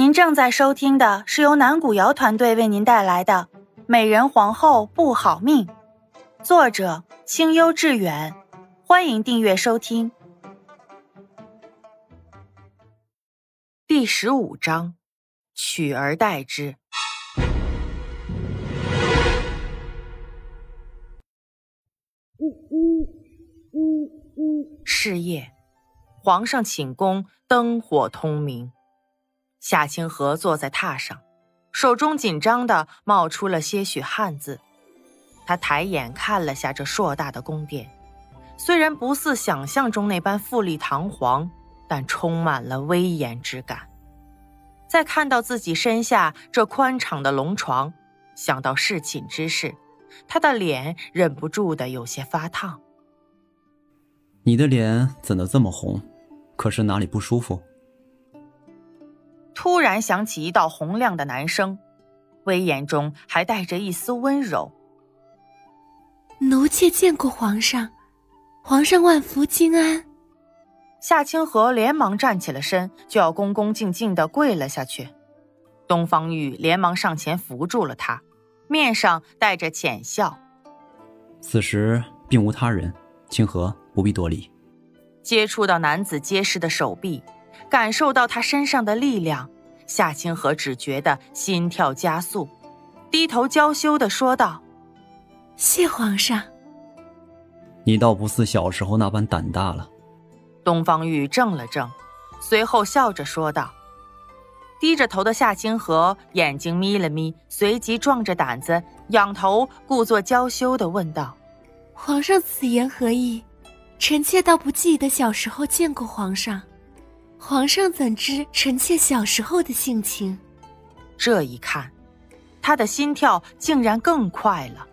您正在收听的是由南古瑶团队为您带来的《美人皇后不好命》，作者清幽致远，欢迎订阅收听。第十五章，取而代之。呜呜呜呜是夜，皇上寝宫灯火通明。夏清河坐在榻上，手中紧张的冒出了些许汗渍。他抬眼看了下这硕大的宫殿，虽然不似想象中那般富丽堂皇，但充满了威严之感。再看到自己身下这宽敞的龙床，想到侍寝之事，他的脸忍不住的有些发烫。你的脸怎的这么红？可是哪里不舒服？突然响起一道洪亮的男声，威严中还带着一丝温柔。奴妾见过皇上，皇上万福金安。夏清河连忙站起了身，就要恭恭敬敬的跪了下去。东方玉连忙上前扶住了他，面上带着浅笑。此时并无他人，清河不必多礼。接触到男子结实的手臂。感受到他身上的力量，夏清河只觉得心跳加速，低头娇羞的说道：“谢皇上。”你倒不似小时候那般胆大了。东方玉怔了怔，随后笑着说道：“低着头的夏清河眼睛眯了眯，随即壮着胆子仰头，故作娇羞的问道：‘皇上此言何意？臣妾倒不记得小时候见过皇上。’”皇上怎知臣妾小时候的性情？这一看，他的心跳竟然更快了。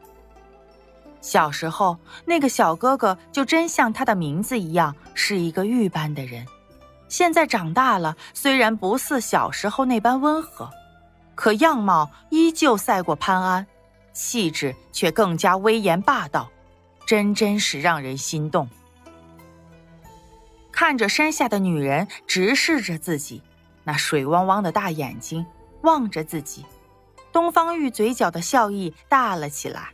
小时候那个小哥哥就真像他的名字一样，是一个玉般的人。现在长大了，虽然不似小时候那般温和，可样貌依旧赛过潘安，气质却更加威严霸道，真真是让人心动。看着山下的女人直视着自己，那水汪汪的大眼睛望着自己，东方玉嘴角的笑意大了起来。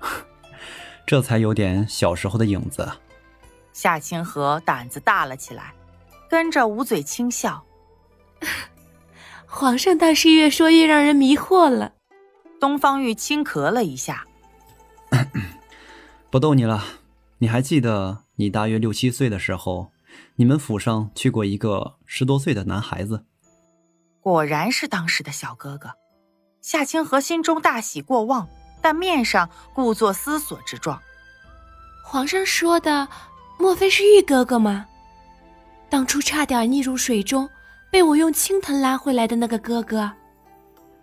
这才有点小时候的影子。夏清河胆子大了起来，跟着捂嘴轻笑。皇上倒是越说越让人迷惑了。东方玉轻咳了一下，不逗你了。你还记得？你大约六七岁的时候，你们府上去过一个十多岁的男孩子，果然是当时的小哥哥。夏清河心中大喜过望，但面上故作思索之状。皇上说的，莫非是玉哥哥吗？当初差点溺入水中，被我用青藤拉回来的那个哥哥。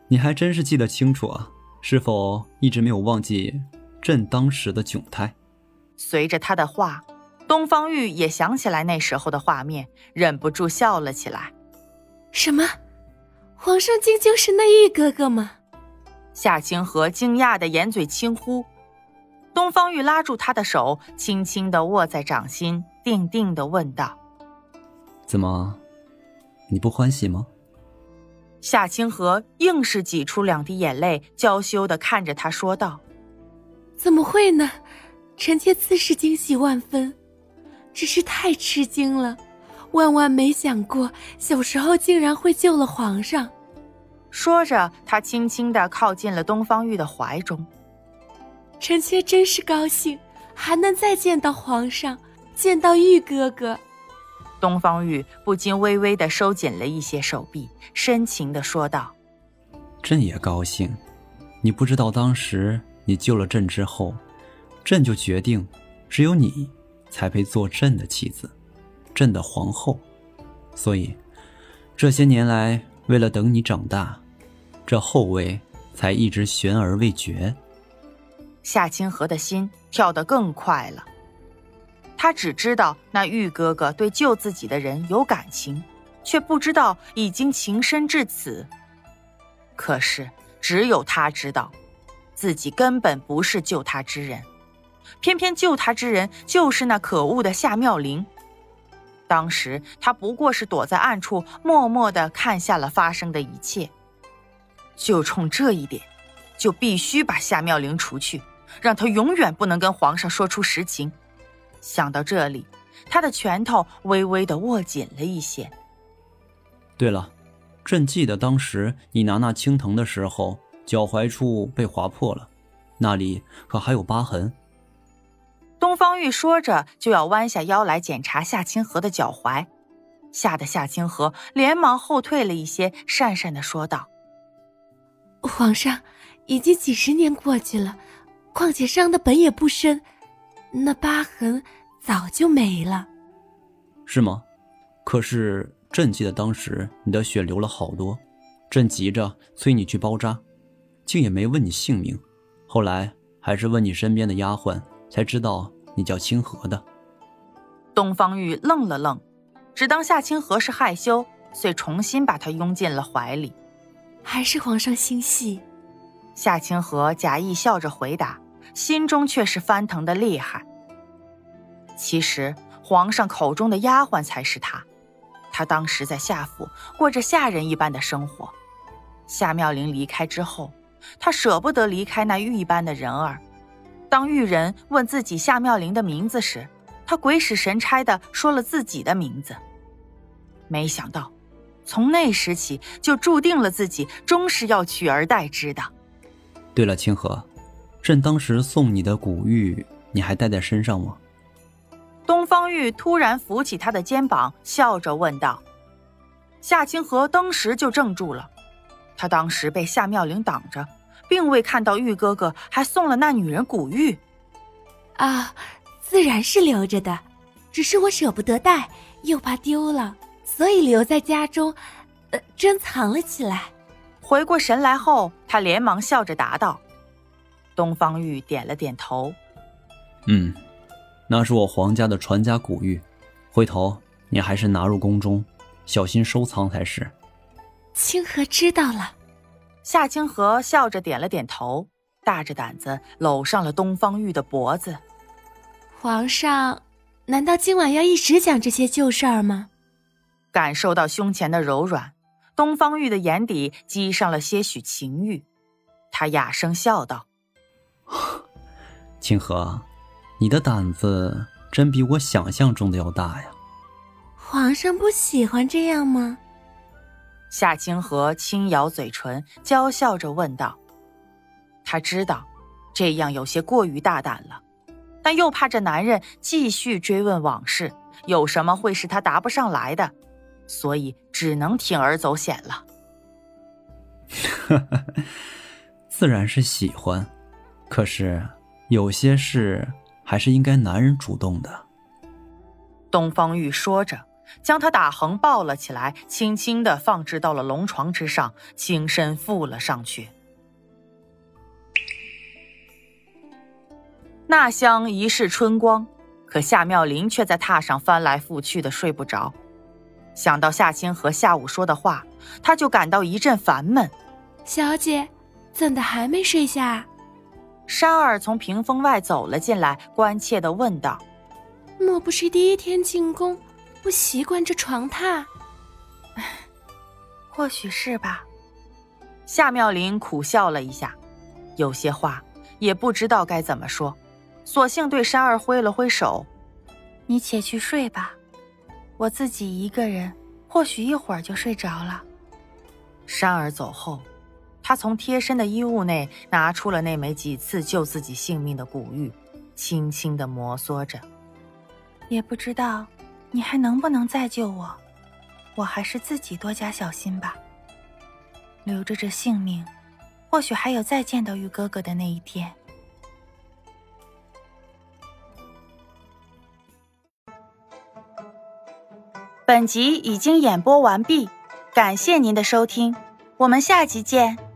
你还真是记得清楚啊！是否一直没有忘记朕当时的窘态？随着他的话。东方玉也想起来那时候的画面，忍不住笑了起来。什么？皇上竟就是那玉哥哥吗？夏清河惊讶的掩嘴轻呼。东方玉拉住他的手，轻轻的握在掌心，定定的问道：“怎么，你不欢喜吗？”夏清河硬是挤出两滴眼泪，娇羞的看着他说道：“怎么会呢？臣妾自是惊喜万分。”只是太吃惊了，万万没想过小时候竟然会救了皇上。说着，他轻轻的靠近了东方玉的怀中。臣妾真是高兴，还能再见到皇上，见到玉哥哥。东方玉不禁微微的收紧了一些手臂，深情的说道：“朕也高兴。你不知道，当时你救了朕之后，朕就决定，只有你。”才配做朕的妻子，朕的皇后。所以，这些年来，为了等你长大，这后位才一直悬而未决。夏清河的心跳得更快了。他只知道那玉哥哥对救自己的人有感情，却不知道已经情深至此。可是，只有他知道，自己根本不是救他之人。偏偏救他之人就是那可恶的夏妙玲。当时他不过是躲在暗处，默默的看下了发生的一切。就冲这一点，就必须把夏妙玲除去，让她永远不能跟皇上说出实情。想到这里，他的拳头微微的握紧了一些。对了，朕记得当时你拿那青藤的时候，脚踝处被划破了，那里可还有疤痕。东方玉说着，就要弯下腰来检查夏清河的脚踝，吓得夏清河连忙后退了一些，讪讪的说道：“皇上，已经几十年过去了，况且伤的本也不深，那疤痕早就没了。”是吗？可是朕记得当时你的血流了好多，朕急着催你去包扎，竟也没问你姓名，后来还是问你身边的丫鬟。才知道你叫清河的。东方玉愣了愣，只当夏清河是害羞，遂重新把他拥进了怀里。还是皇上心细。夏清河假意笑着回答，心中却是翻腾的厉害。其实皇上口中的丫鬟才是他，他当时在夏府过着下人一般的生活。夏妙玲离开之后，他舍不得离开那玉一般的人儿。当玉人问自己夏妙玲的名字时，他鬼使神差的说了自己的名字。没想到，从那时起就注定了自己终是要取而代之的。对了，清河，朕当时送你的古玉，你还带在身上吗？东方玉突然扶起他的肩膀，笑着问道。夏清河当时就怔住了，他当时被夏妙玲挡着。并未看到玉哥哥还送了那女人古玉，啊，自然是留着的，只是我舍不得带，又怕丢了，所以留在家中，呃，珍藏了起来。回过神来后，他连忙笑着答道：“东方玉点了点头，嗯，那是我皇家的传家古玉，回头你还是拿入宫中，小心收藏才是。”清河知道了。夏清河笑着点了点头，大着胆子搂上了东方玉的脖子。皇上，难道今晚要一直讲这些旧事儿吗？感受到胸前的柔软，东方玉的眼底积上了些许情欲。他哑声笑道：“ 清河，你的胆子真比我想象中的要大呀。”皇上不喜欢这样吗？夏清河轻咬嘴唇，娇笑着问道：“他知道这样有些过于大胆了，但又怕这男人继续追问往事，有什么会是他答不上来的，所以只能铤而走险了。”自然是喜欢，可是有些事还是应该男人主动的。东方玉说着。将他打横抱了起来，轻轻的放置到了龙床之上，轻身附了上去。那厢一世春光，可夏妙玲却在榻上翻来覆去的睡不着。想到夏清河下午说的话，他就感到一阵烦闷。小姐，怎的还没睡下？山儿从屏风外走了进来，关切的问道：“莫不是第一天进宫？”不习惯这床榻，或许是吧。夏妙玲苦笑了一下，有些话也不知道该怎么说，索性对山儿挥了挥手：“你且去睡吧，我自己一个人，或许一会儿就睡着了。”山儿走后，他从贴身的衣物内拿出了那枚几次救自己性命的古玉，轻轻的摩挲着，也不知道。你还能不能再救我？我还是自己多加小心吧。留着这性命，或许还有再见到玉哥哥的那一天。本集已经演播完毕，感谢您的收听，我们下集见。